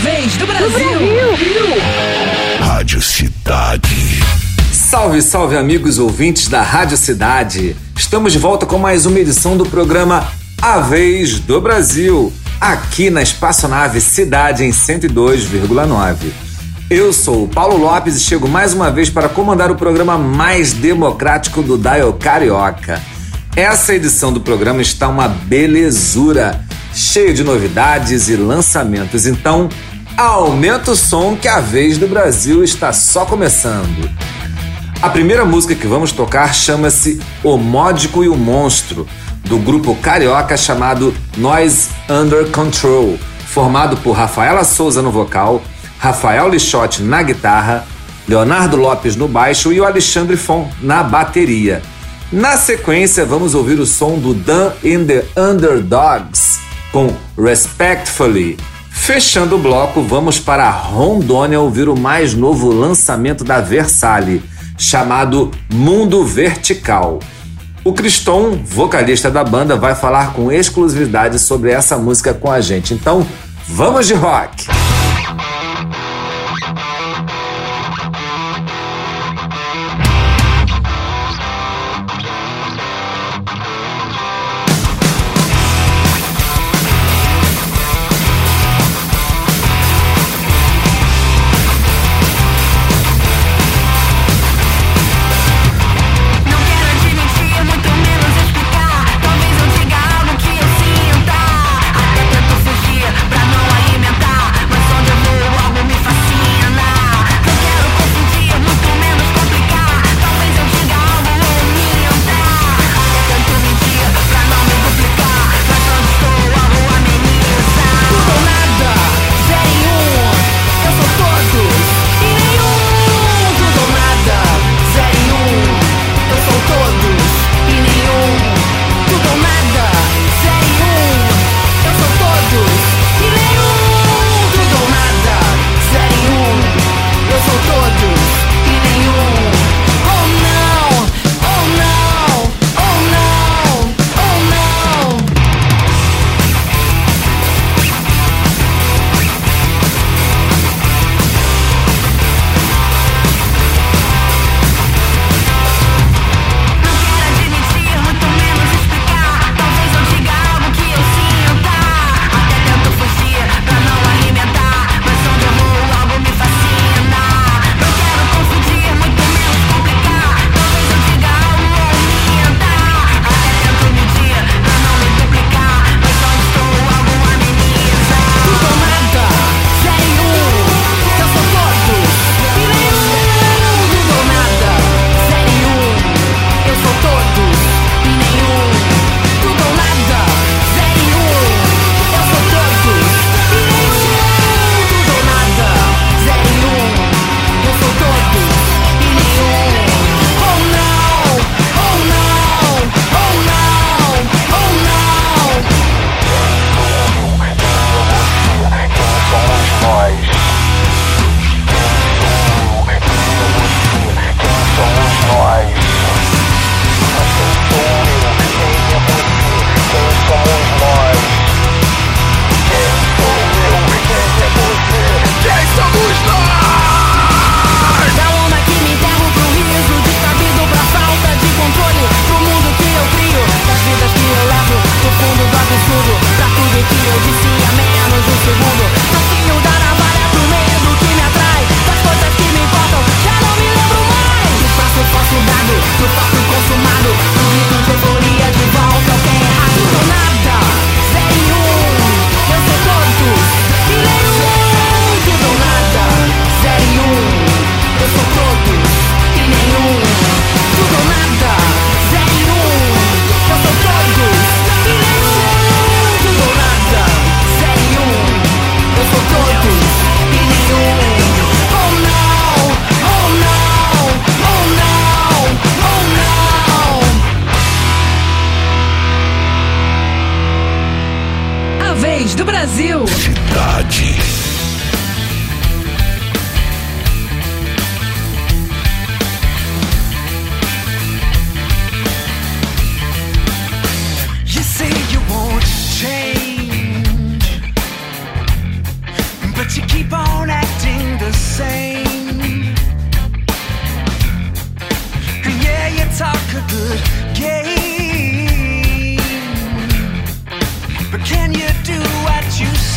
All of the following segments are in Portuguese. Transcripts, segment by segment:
vez do Brasil. Brasil. Rádio Cidade. Salve, salve amigos ouvintes da Rádio Cidade. Estamos de volta com mais uma edição do programa A Vez do Brasil, aqui na Espaçonave Cidade em 102,9. Eu sou o Paulo Lopes e chego mais uma vez para comandar o programa mais democrático do Dial Carioca. Essa edição do programa está uma belezura, cheio de novidades e lançamentos. Então, aumenta o som que a vez do Brasil está só começando. A primeira música que vamos tocar chama-se O Módico e o Monstro, do grupo carioca chamado Noise Under Control, formado por Rafaela Souza no vocal, Rafael Lixotti na guitarra, Leonardo Lopes no baixo e o Alexandre Fon na bateria. Na sequência, vamos ouvir o som do Dan in the Underdogs com Respectfully. Fechando o bloco, vamos para Rondônia ouvir o mais novo lançamento da Versalhe, chamado Mundo Vertical. O Criston, vocalista da banda, vai falar com exclusividade sobre essa música com a gente. Então, vamos de rock! but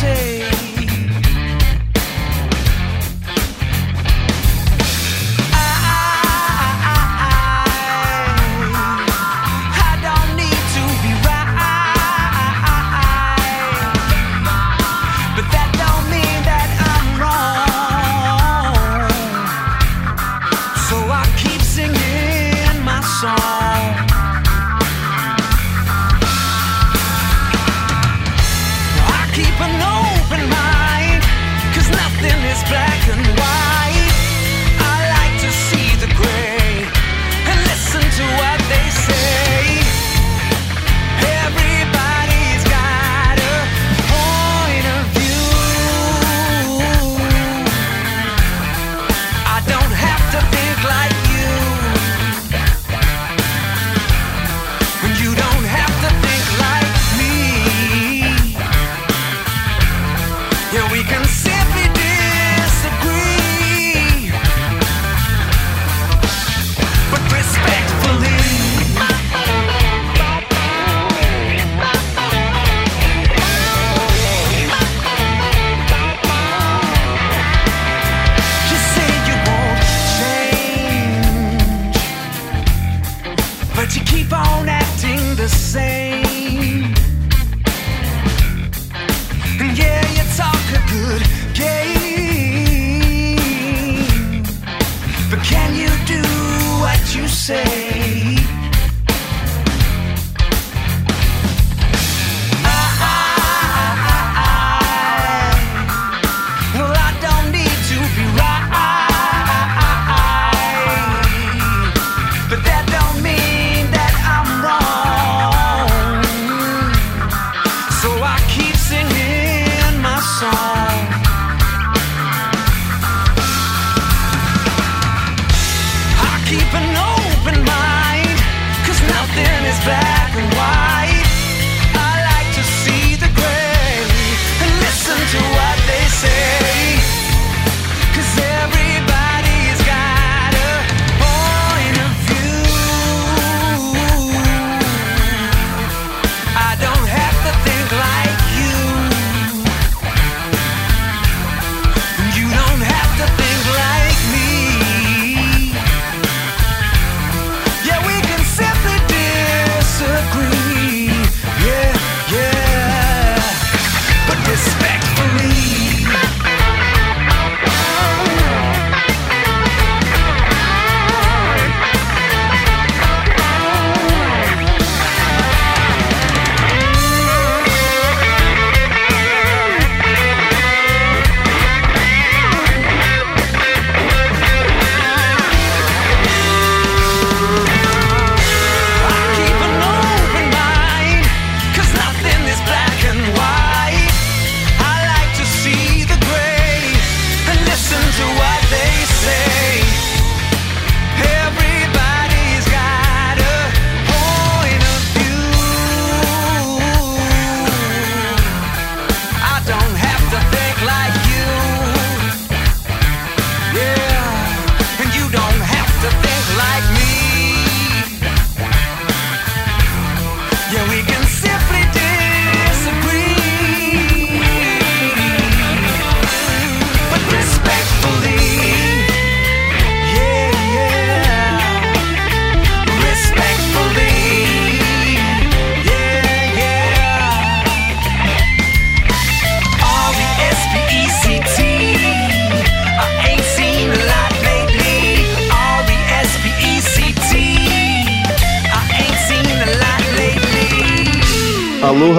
say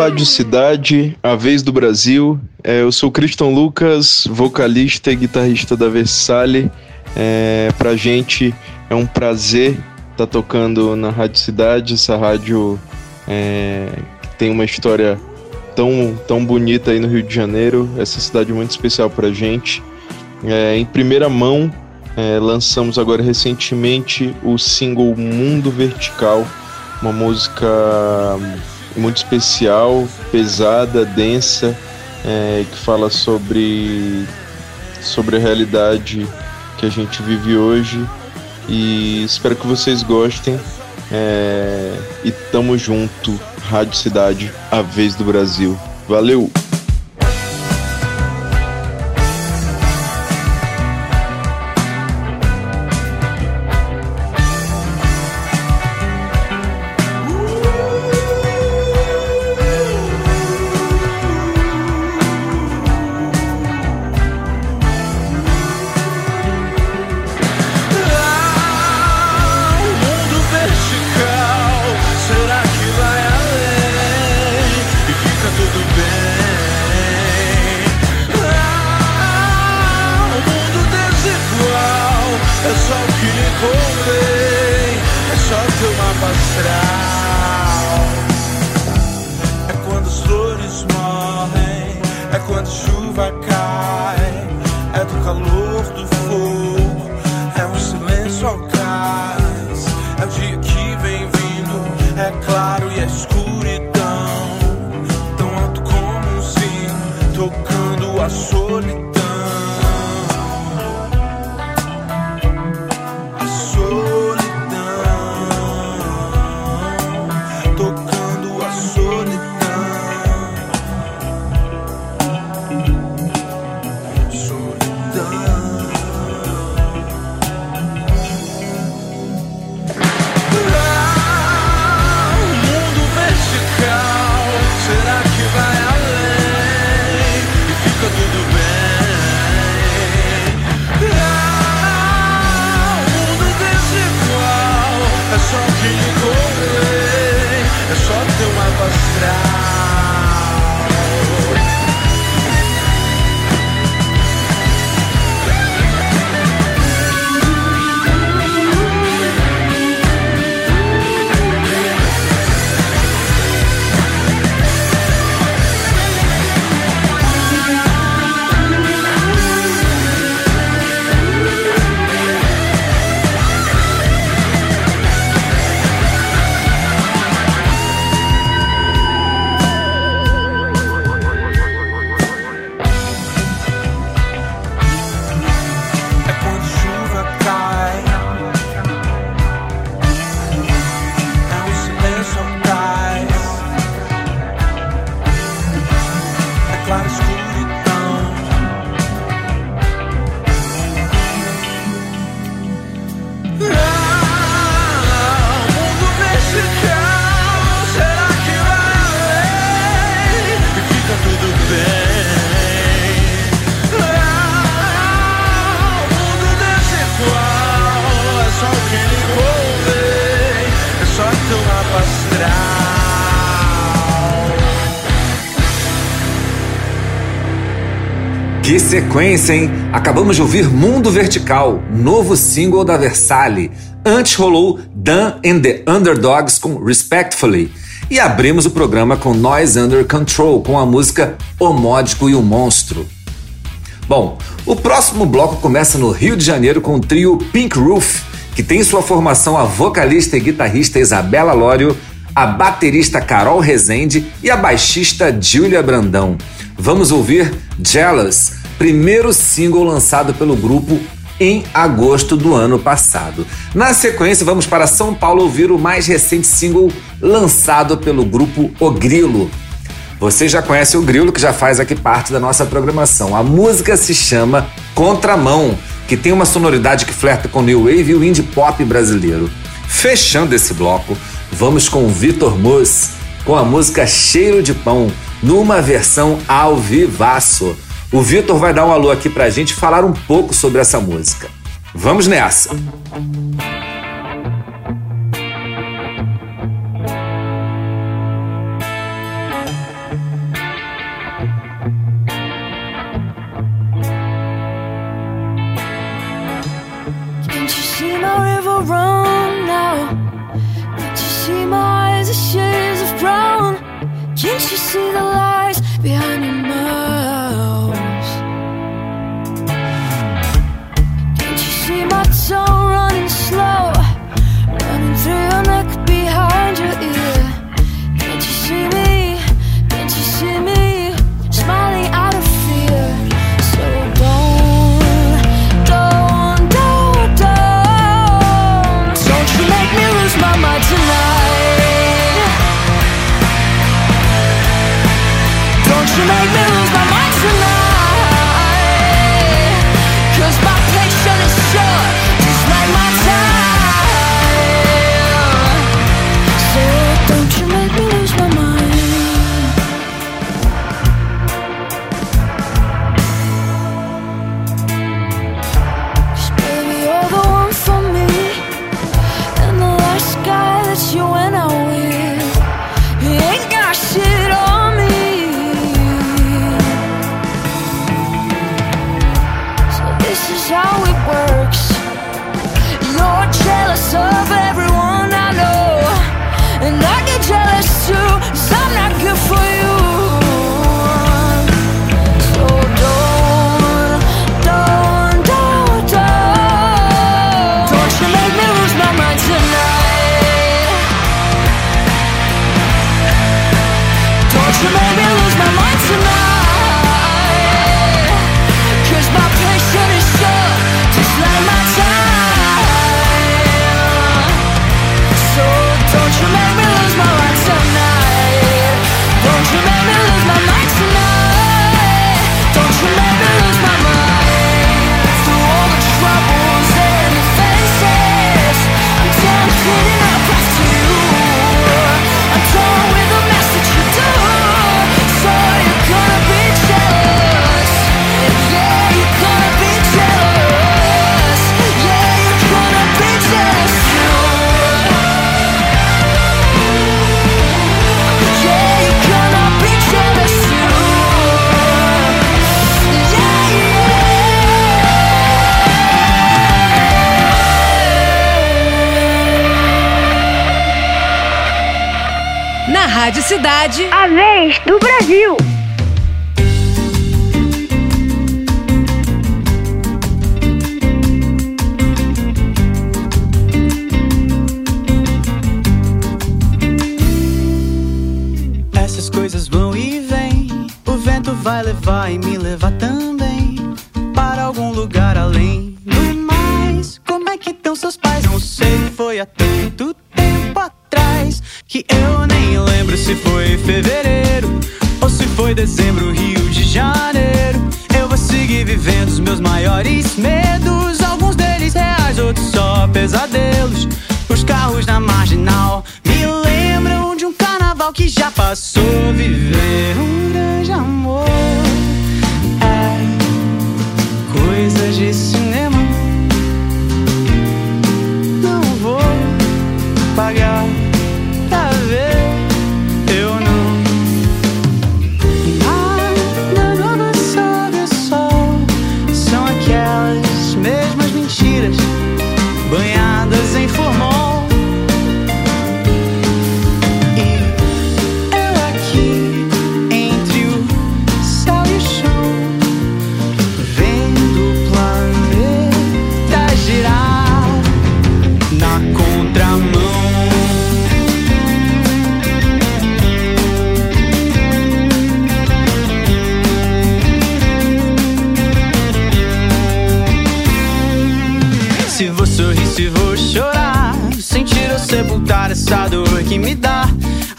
Rádio Cidade, a vez do Brasil. É, eu sou Cristian Lucas, vocalista e guitarrista da Versalhe. É, pra gente é um prazer estar tá tocando na Rádio Cidade, essa rádio é, que tem uma história tão, tão bonita aí no Rio de Janeiro, essa cidade muito especial pra gente. É, em primeira mão, é, lançamos agora recentemente o single Mundo Vertical, uma música muito especial, pesada, densa, é, que fala sobre, sobre a realidade que a gente vive hoje. E espero que vocês gostem. É, e tamo junto, Rádio Cidade, a vez do Brasil. Valeu! Sequência, hein? Acabamos de ouvir Mundo Vertical, novo single da Versalhe. Antes rolou Dan and the Underdogs com Respectfully. E abrimos o programa com Noise Under Control, com a música O Módico e o Monstro. Bom, o próximo bloco começa no Rio de Janeiro com o trio Pink Roof, que tem sua formação a vocalista e guitarrista Isabela Lório, a baterista Carol Rezende e a baixista Júlia Brandão. Vamos ouvir Jealous, primeiro single lançado pelo grupo em agosto do ano passado. Na sequência, vamos para São Paulo ouvir o mais recente single lançado pelo grupo O Grilo. Você já conhece o Grilo, que já faz aqui parte da nossa programação. A música se chama Contramão, que tem uma sonoridade que flerta com o New Wave e o indie pop brasileiro. Fechando esse bloco, vamos com Vitor Mus, com a música Cheiro de Pão, numa versão ao vivaço. O Vitor vai dar um alô aqui pra gente falar um pouco sobre essa música. Vamos nessa! should Rádio Cidade. A vez do Brasil. Essas coisas vão e vêm. O vento vai levar e me levar também para algum lugar além do mais. Como é que estão seus pais? Não sei, foi há tanto tempo atrás que eu nem se foi fevereiro ou se foi dezembro, Rio de Janeiro. Eu vou seguir vivendo os meus maiores medos, alguns deles reais, outros só pesadelos. Os carros na marginal me lembram de um carnaval que já passou. Viver um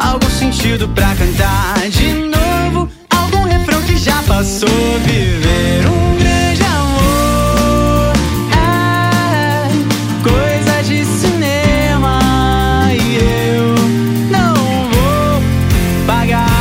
algum sentido pra cantar de novo algum refrão que já passou. Viver um grande amor é coisa de cinema e eu não vou pagar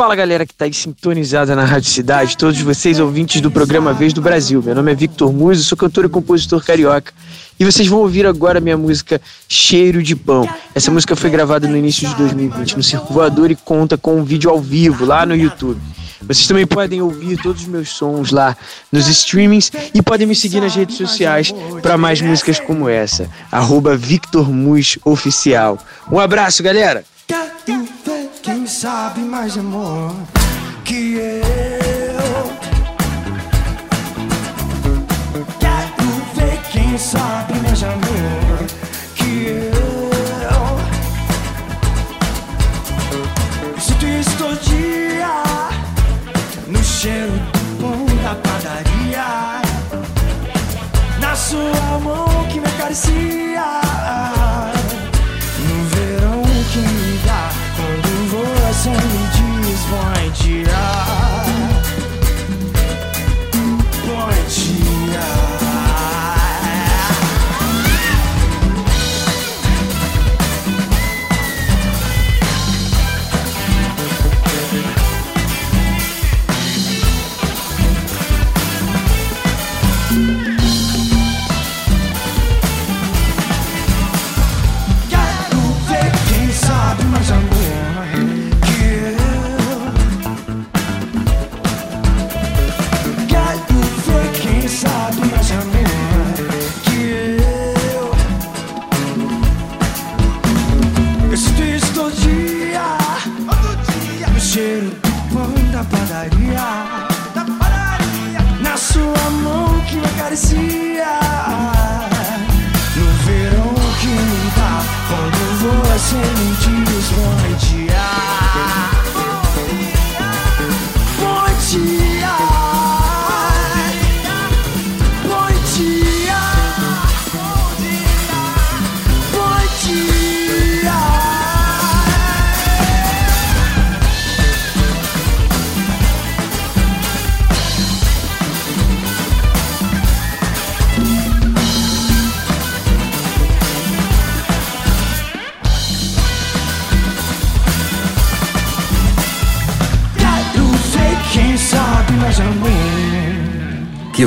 Fala galera que tá aí sintonizada na Rádio Cidade, todos vocês ouvintes do programa Vez do Brasil. Meu nome é Victor Muso, sou cantor e compositor carioca. E vocês vão ouvir agora a minha música Cheiro de Pão. Essa música foi gravada no início de 2020 no Circo Voador e conta com um vídeo ao vivo lá no YouTube. Vocês também podem ouvir todos os meus sons lá nos streamings e podem me seguir nas redes sociais para mais músicas como essa. Arroba Victor Oficial. Um abraço, galera! Quem sabe mais amor que eu. Quero ver quem sabe mais amor que eu. Sinto isso todo dia no cheiro do pão da padaria. Na sua mão que me acaricia. sorry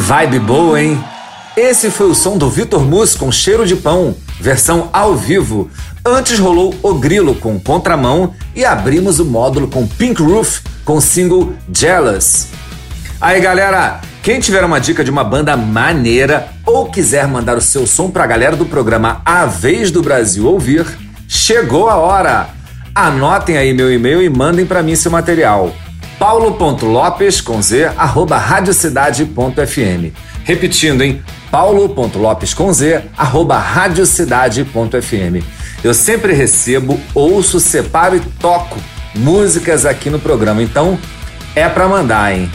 vibe boa, hein? Esse foi o som do Vitor Mus com Cheiro de Pão, versão ao vivo. Antes rolou O Grilo com Contramão e abrimos o módulo com Pink Roof com o single Jealous. Aí galera, quem tiver uma dica de uma banda maneira ou quiser mandar o seu som pra galera do programa A Vez do Brasil ouvir, chegou a hora! Anotem aí meu e-mail e mandem pra mim seu material paulo.lopes com z arroba radiocidade.fm repetindo hein paulo.lopes com z arroba radiocidade.fm eu sempre recebo ouço separo e toco músicas aqui no programa então é pra mandar hein.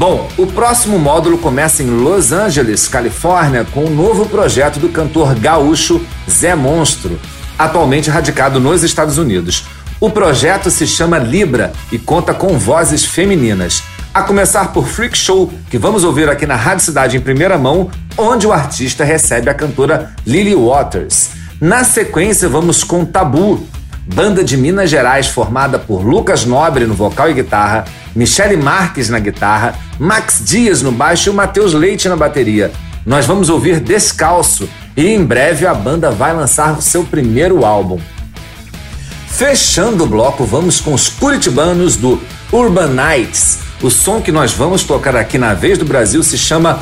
Bom, o próximo módulo começa em Los Angeles, Califórnia, com um novo projeto do cantor gaúcho Zé Monstro, atualmente radicado nos Estados Unidos. O projeto se chama Libra e conta com vozes femininas. A começar por Freak Show, que vamos ouvir aqui na Rádio Cidade em primeira mão, onde o artista recebe a cantora Lily Waters. Na sequência, vamos com Tabu, banda de Minas Gerais formada por Lucas Nobre no vocal e guitarra, Michele Marques na guitarra, Max Dias no baixo e o Matheus Leite na bateria. Nós vamos ouvir Descalço e em breve a banda vai lançar o seu primeiro álbum. Fechando o bloco, vamos com os curitibanos do Urban Nights. O som que nós vamos tocar aqui na Vez do Brasil se chama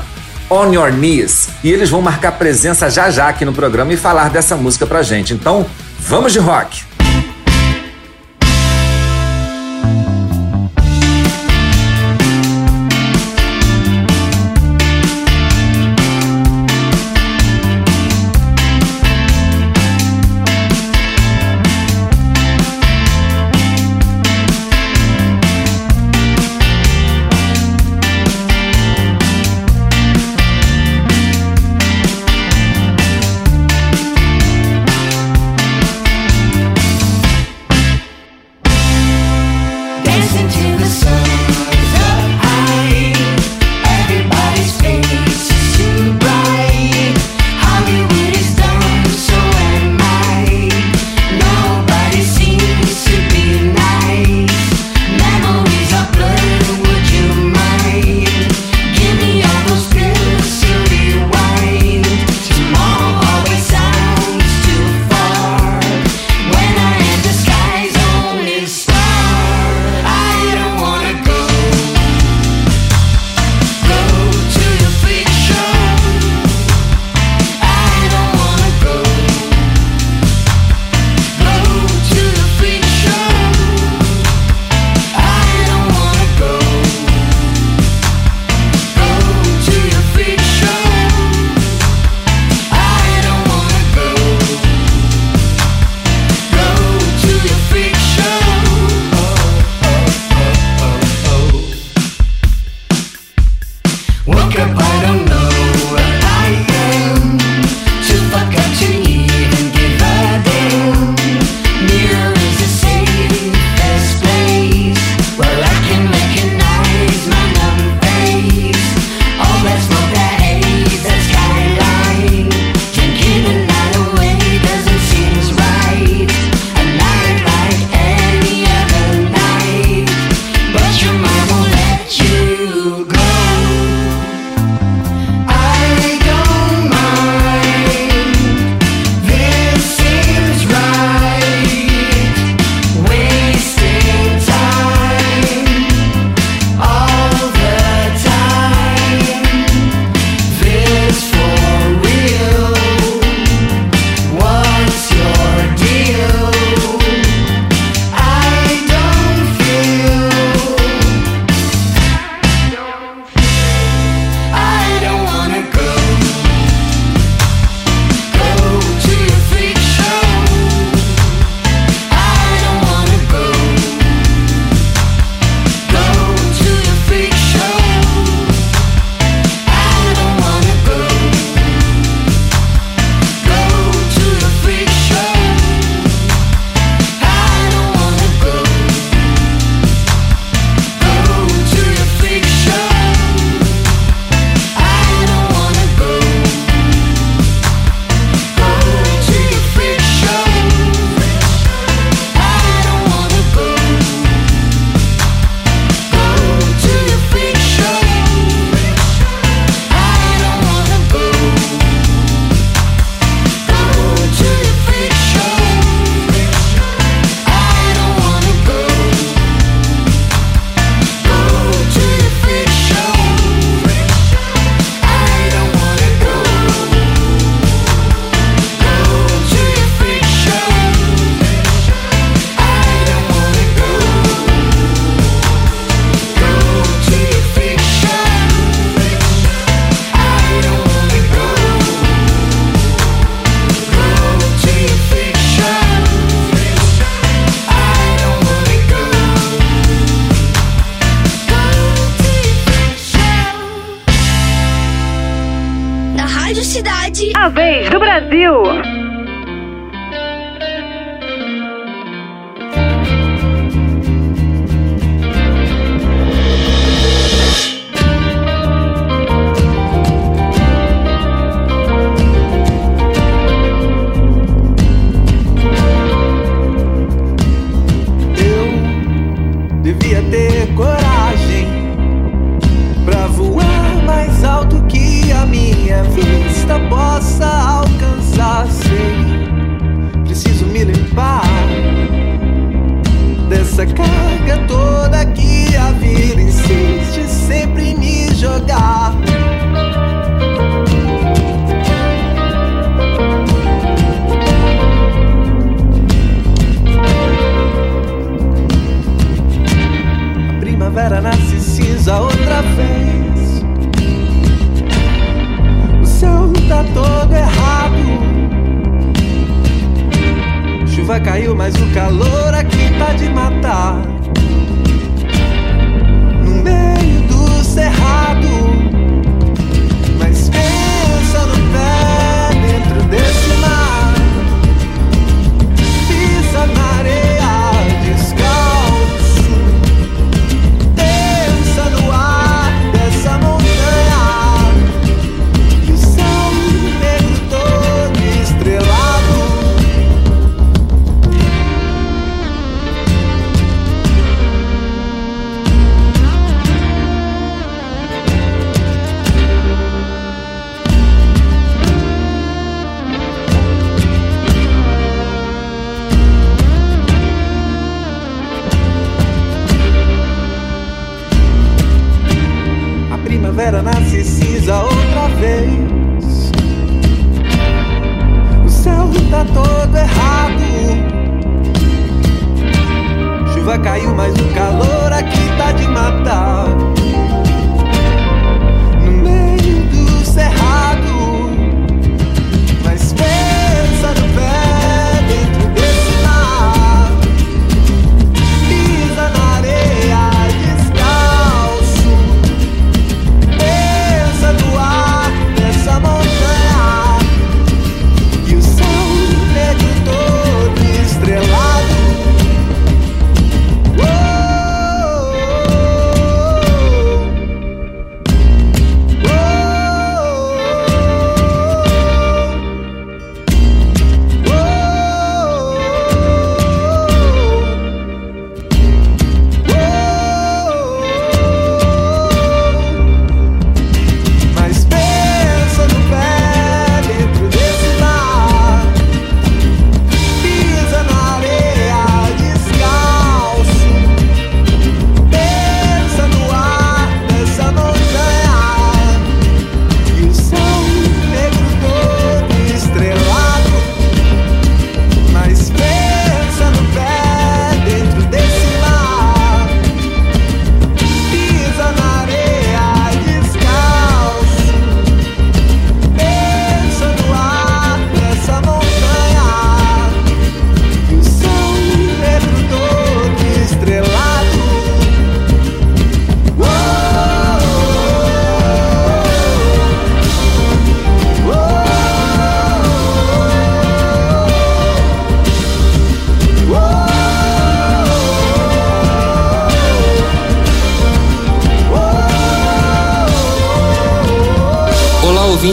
On Your Knees e eles vão marcar presença já já aqui no programa e falar dessa música pra gente. Então, vamos de rock!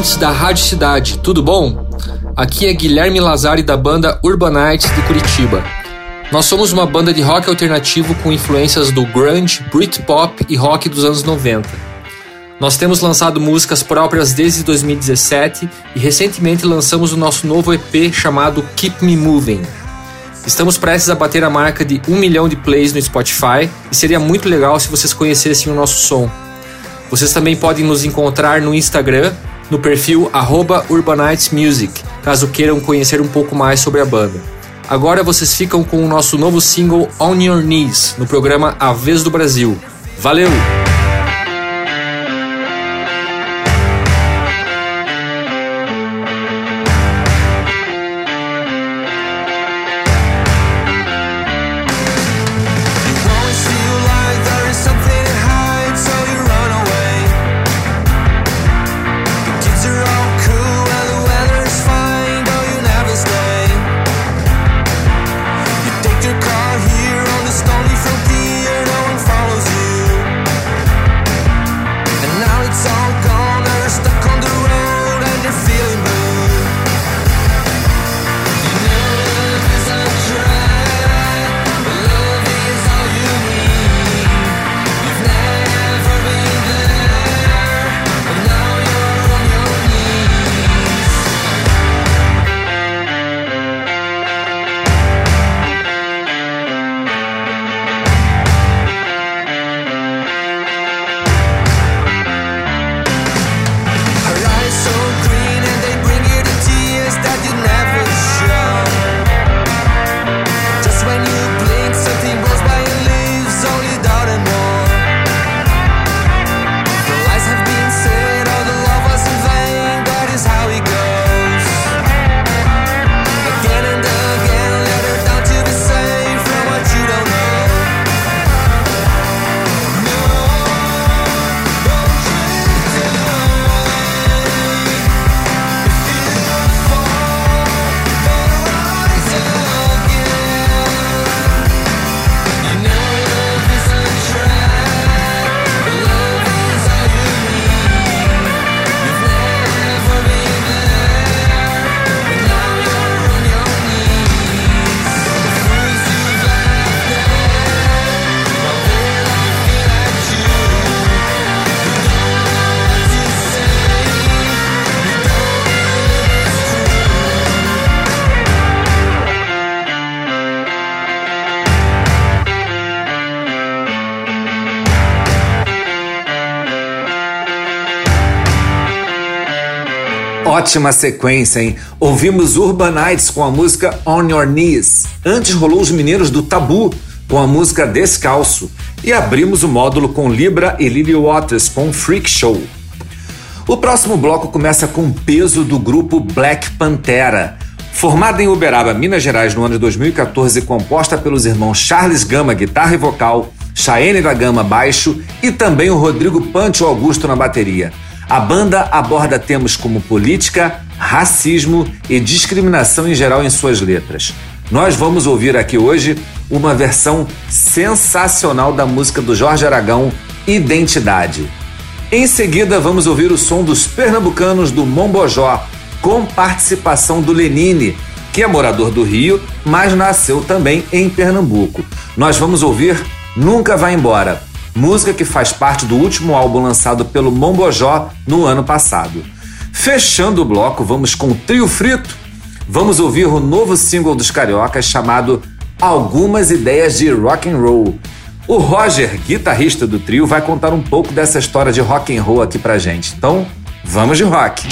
Ouvintes da Rádio Cidade, tudo bom? Aqui é Guilherme Lazari da banda Urbanites de Curitiba. Nós somos uma banda de rock alternativo com influências do grunge, Britpop e rock dos anos 90. Nós temos lançado músicas próprias desde 2017 e recentemente lançamos o nosso novo EP chamado Keep Me Moving. Estamos prestes a bater a marca de um milhão de plays no Spotify e seria muito legal se vocês conhecessem o nosso som. Vocês também podem nos encontrar no Instagram no perfil @urbanitesmusic, caso queiram conhecer um pouco mais sobre a banda. Agora vocês ficam com o nosso novo single On Your Knees no programa A Vez do Brasil. Valeu! Ótima sequência, hein? Ouvimos Urbanites com a música On Your Knees. Antes rolou os Mineiros do Tabu com a música Descalço. E abrimos o módulo com Libra e Lily Waters com Freak Show. O próximo bloco começa com o peso do grupo Black Pantera. Formada em Uberaba, Minas Gerais, no ano de 2014, e composta pelos irmãos Charles Gama, guitarra e vocal, Chaene da Gama, baixo e também o Rodrigo Pancho Augusto na bateria. A banda aborda temas como política, racismo e discriminação em geral em suas letras. Nós vamos ouvir aqui hoje uma versão sensacional da música do Jorge Aragão, Identidade. Em seguida, vamos ouvir o som dos pernambucanos do Mombojó, com participação do Lenine, que é morador do Rio, mas nasceu também em Pernambuco. Nós vamos ouvir Nunca Vai Embora, música que faz parte do último álbum lançado pelo Mombojó no ano passado. Fechando o bloco, vamos com o Trio Frito. Vamos ouvir o novo single dos Cariocas chamado Algumas Ideias de Rock and Roll. O Roger, guitarrista do trio, vai contar um pouco dessa história de rock and roll aqui pra gente. Então, vamos de rock.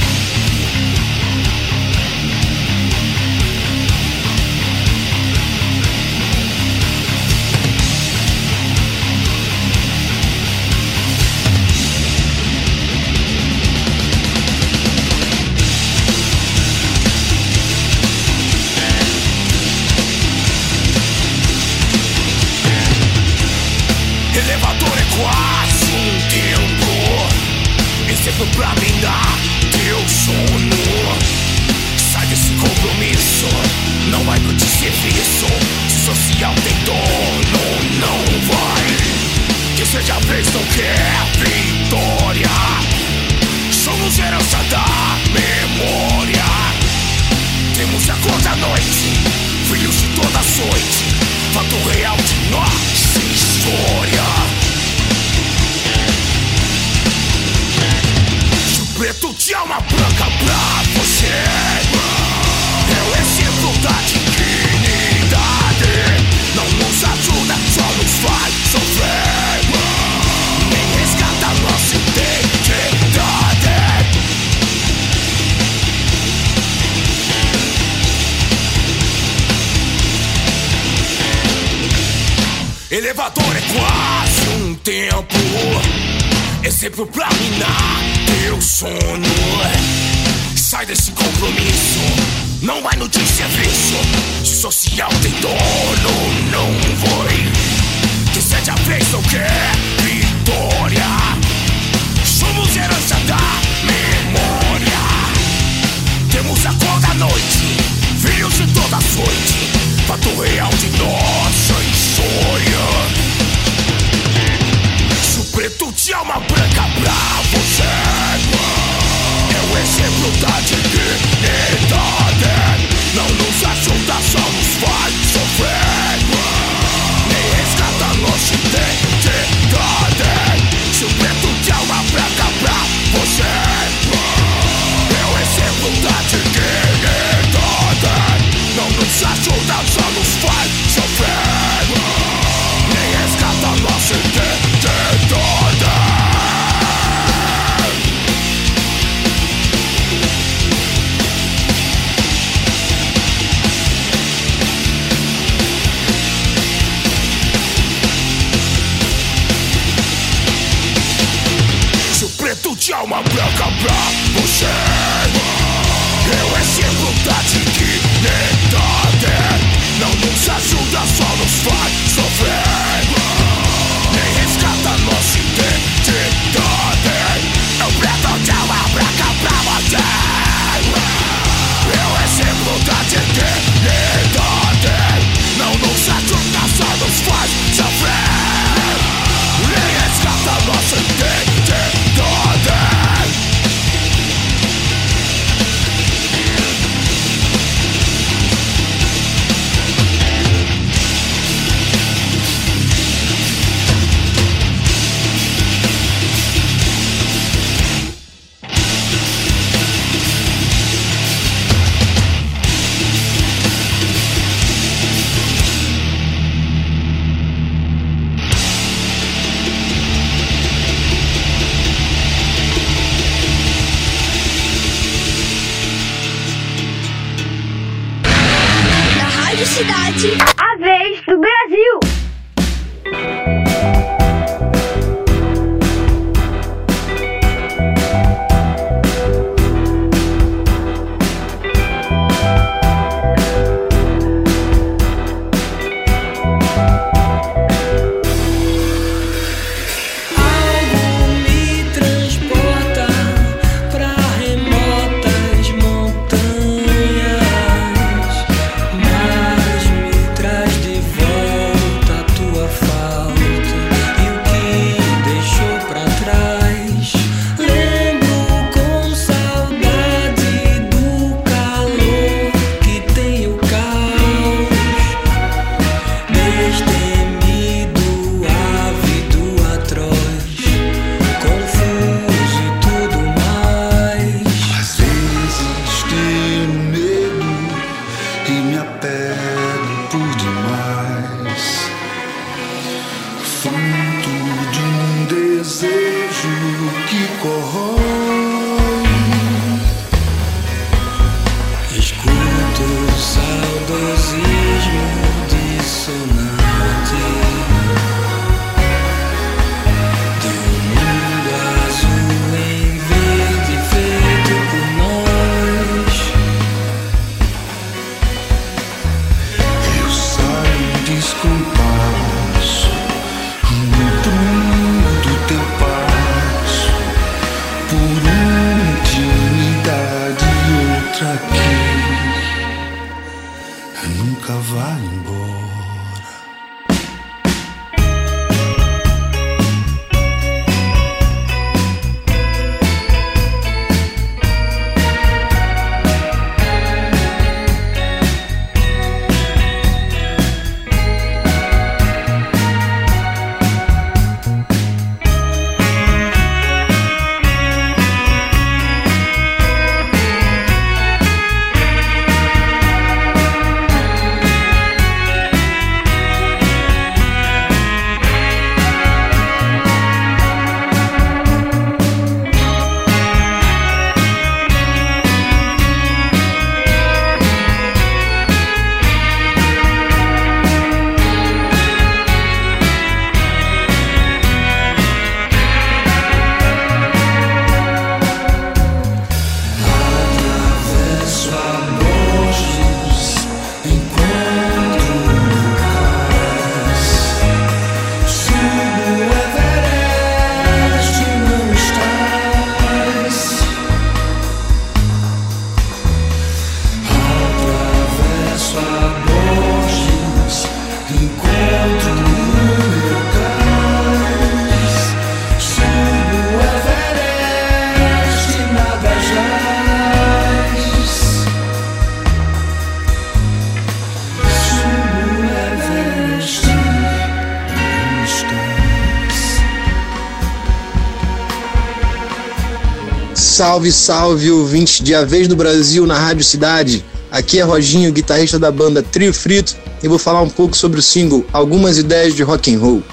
Salve, salve, ouvinte de A Vez do Brasil na Rádio Cidade. Aqui é Roginho, guitarrista da banda Trio Frito, e vou falar um pouco sobre o single Algumas Ideias de Rock and Roll.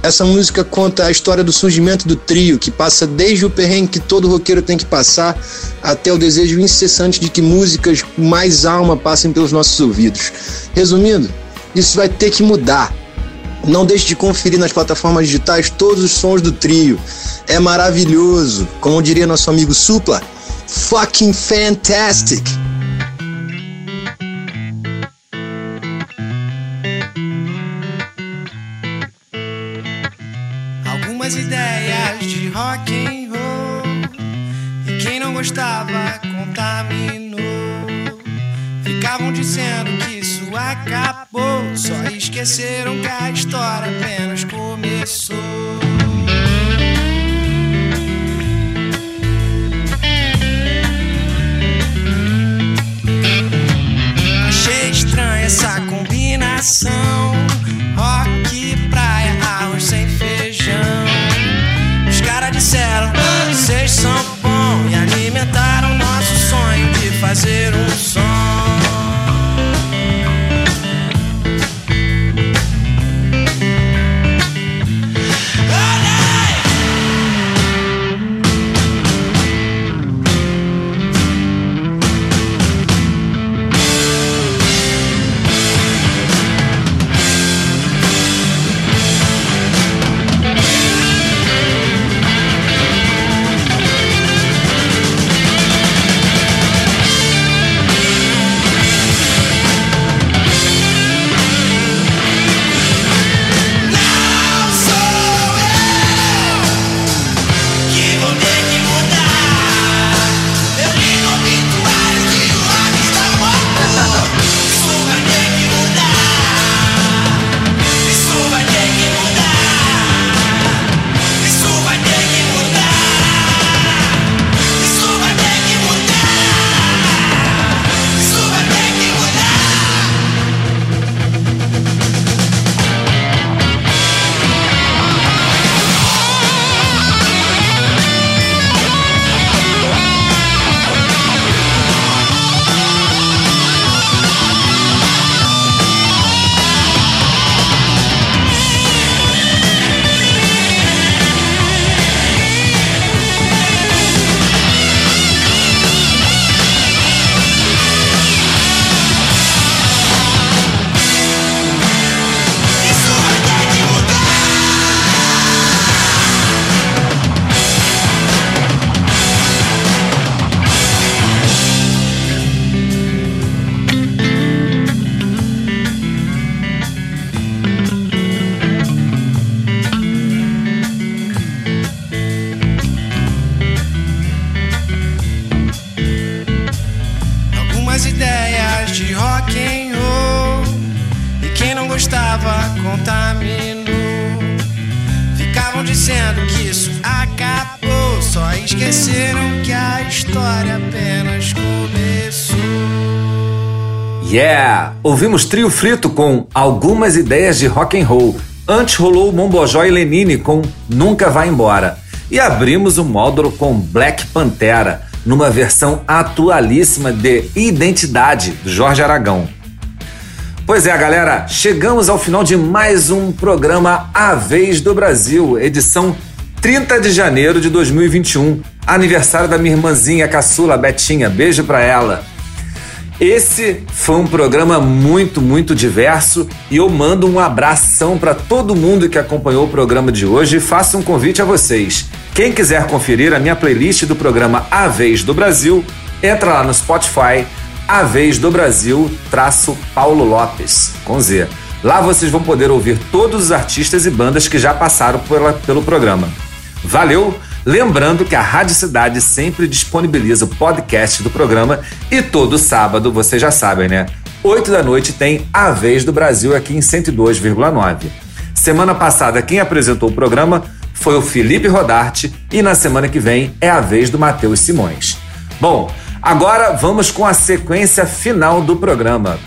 Essa música conta a história do surgimento do trio, que passa desde o perrengue que todo roqueiro tem que passar, até o desejo incessante de que músicas mais alma passem pelos nossos ouvidos. Resumindo, isso vai ter que mudar. Não deixe de conferir nas plataformas digitais todos os sons do trio. É maravilhoso. Como diria nosso amigo Supla, fucking fantastic. Algumas ideias de rock and roll e quem não gostava contaminou. Ficavam dizendo que isso acabou, só esqueceram que a história apenas começou. Achei estranha essa combinação. Rock, praia, arroz sem feijão. Os caras disseram, vocês são bom e alimentaram nosso sonho de fazer um Yeah! Ouvimos Trio Frito com algumas ideias de rock and roll. Antes rolou Mombojó e Lenine com Nunca Vai Embora. E abrimos o módulo com Black Pantera, numa versão atualíssima de Identidade, do Jorge Aragão. Pois é, galera, chegamos ao final de mais um programa A Vez do Brasil, edição 30 de janeiro de 2021, aniversário da minha irmãzinha caçula Betinha. Beijo pra ela. Esse foi um programa muito, muito diverso e eu mando um abração para todo mundo que acompanhou o programa de hoje e faço um convite a vocês. Quem quiser conferir a minha playlist do programa A Vez do Brasil, entra lá no Spotify, A Vez do Brasil, traço Paulo Lopes, com Z. Lá vocês vão poder ouvir todos os artistas e bandas que já passaram pela, pelo programa. Valeu! Lembrando que a Rádio Cidade sempre disponibiliza o podcast do programa e todo sábado, vocês já sabem, né? 8 da noite tem A Vez do Brasil aqui em 102,9. Semana passada, quem apresentou o programa foi o Felipe Rodarte e na semana que vem é a vez do Matheus Simões. Bom, agora vamos com a sequência final do programa.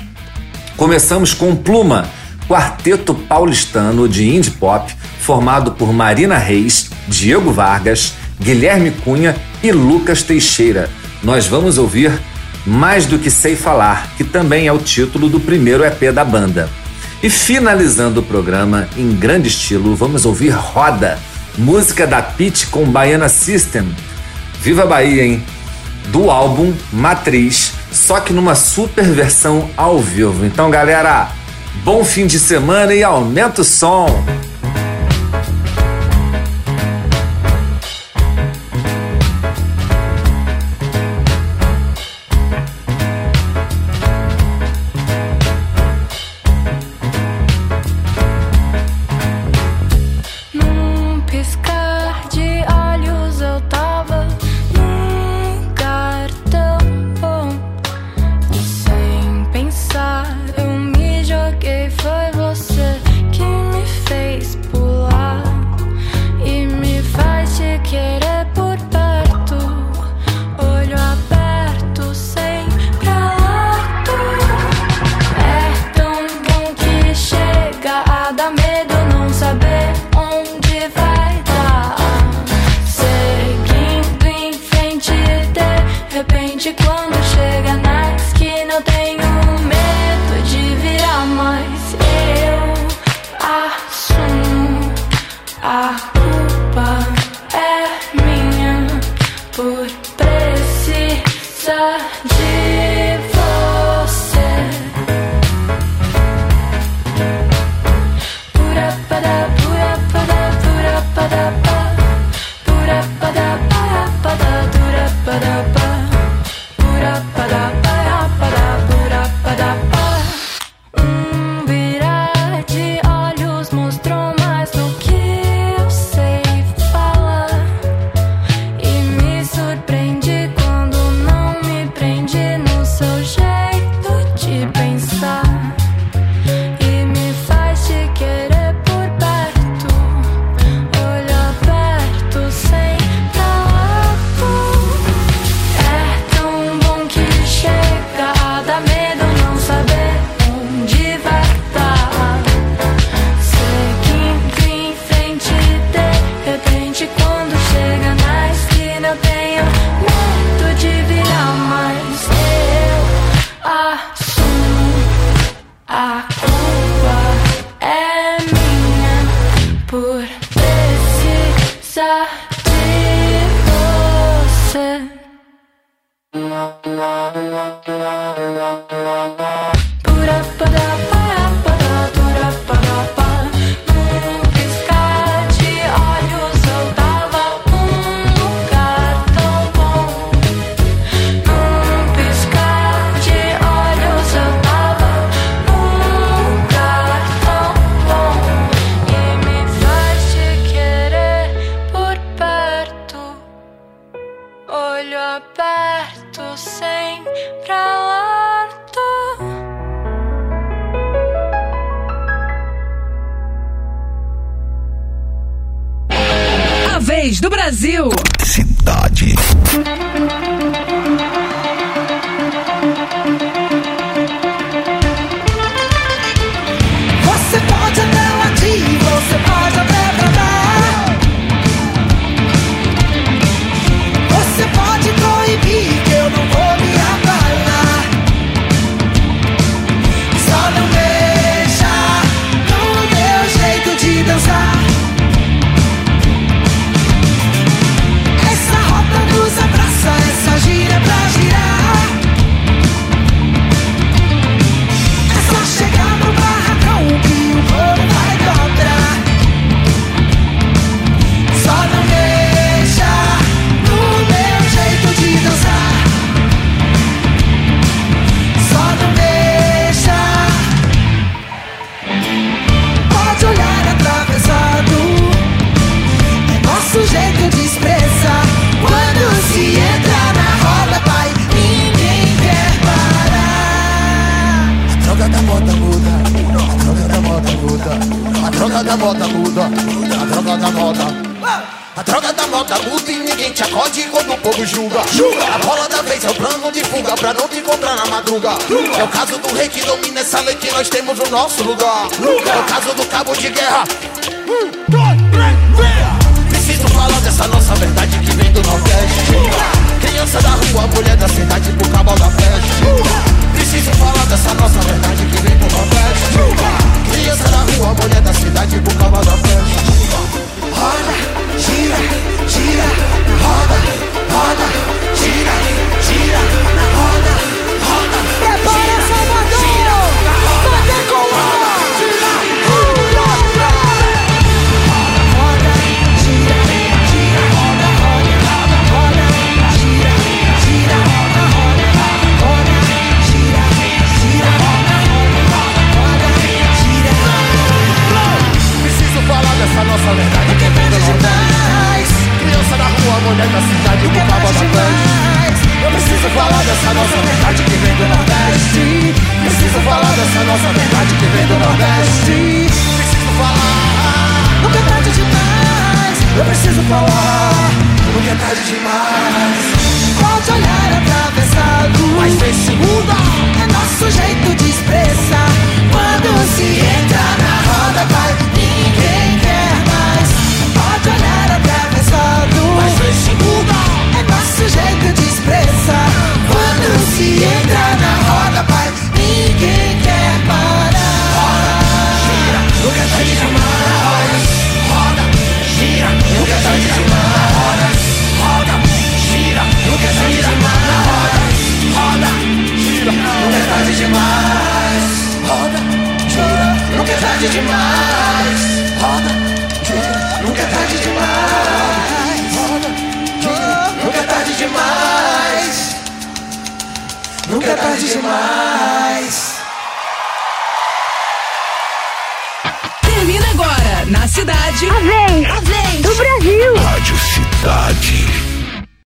Começamos com Pluma, quarteto paulistano de indie pop formado por Marina Reis, Diego Vargas, Guilherme Cunha e Lucas Teixeira. Nós vamos ouvir Mais do que Sei Falar, que também é o título do primeiro EP da banda. E finalizando o programa em grande estilo, vamos ouvir Roda, música da Pete com Baiana System. Viva Bahia, hein? Do álbum Matriz, só que numa super versão ao vivo. Então, galera, bom fim de semana e aumenta o som! Nosso lugar.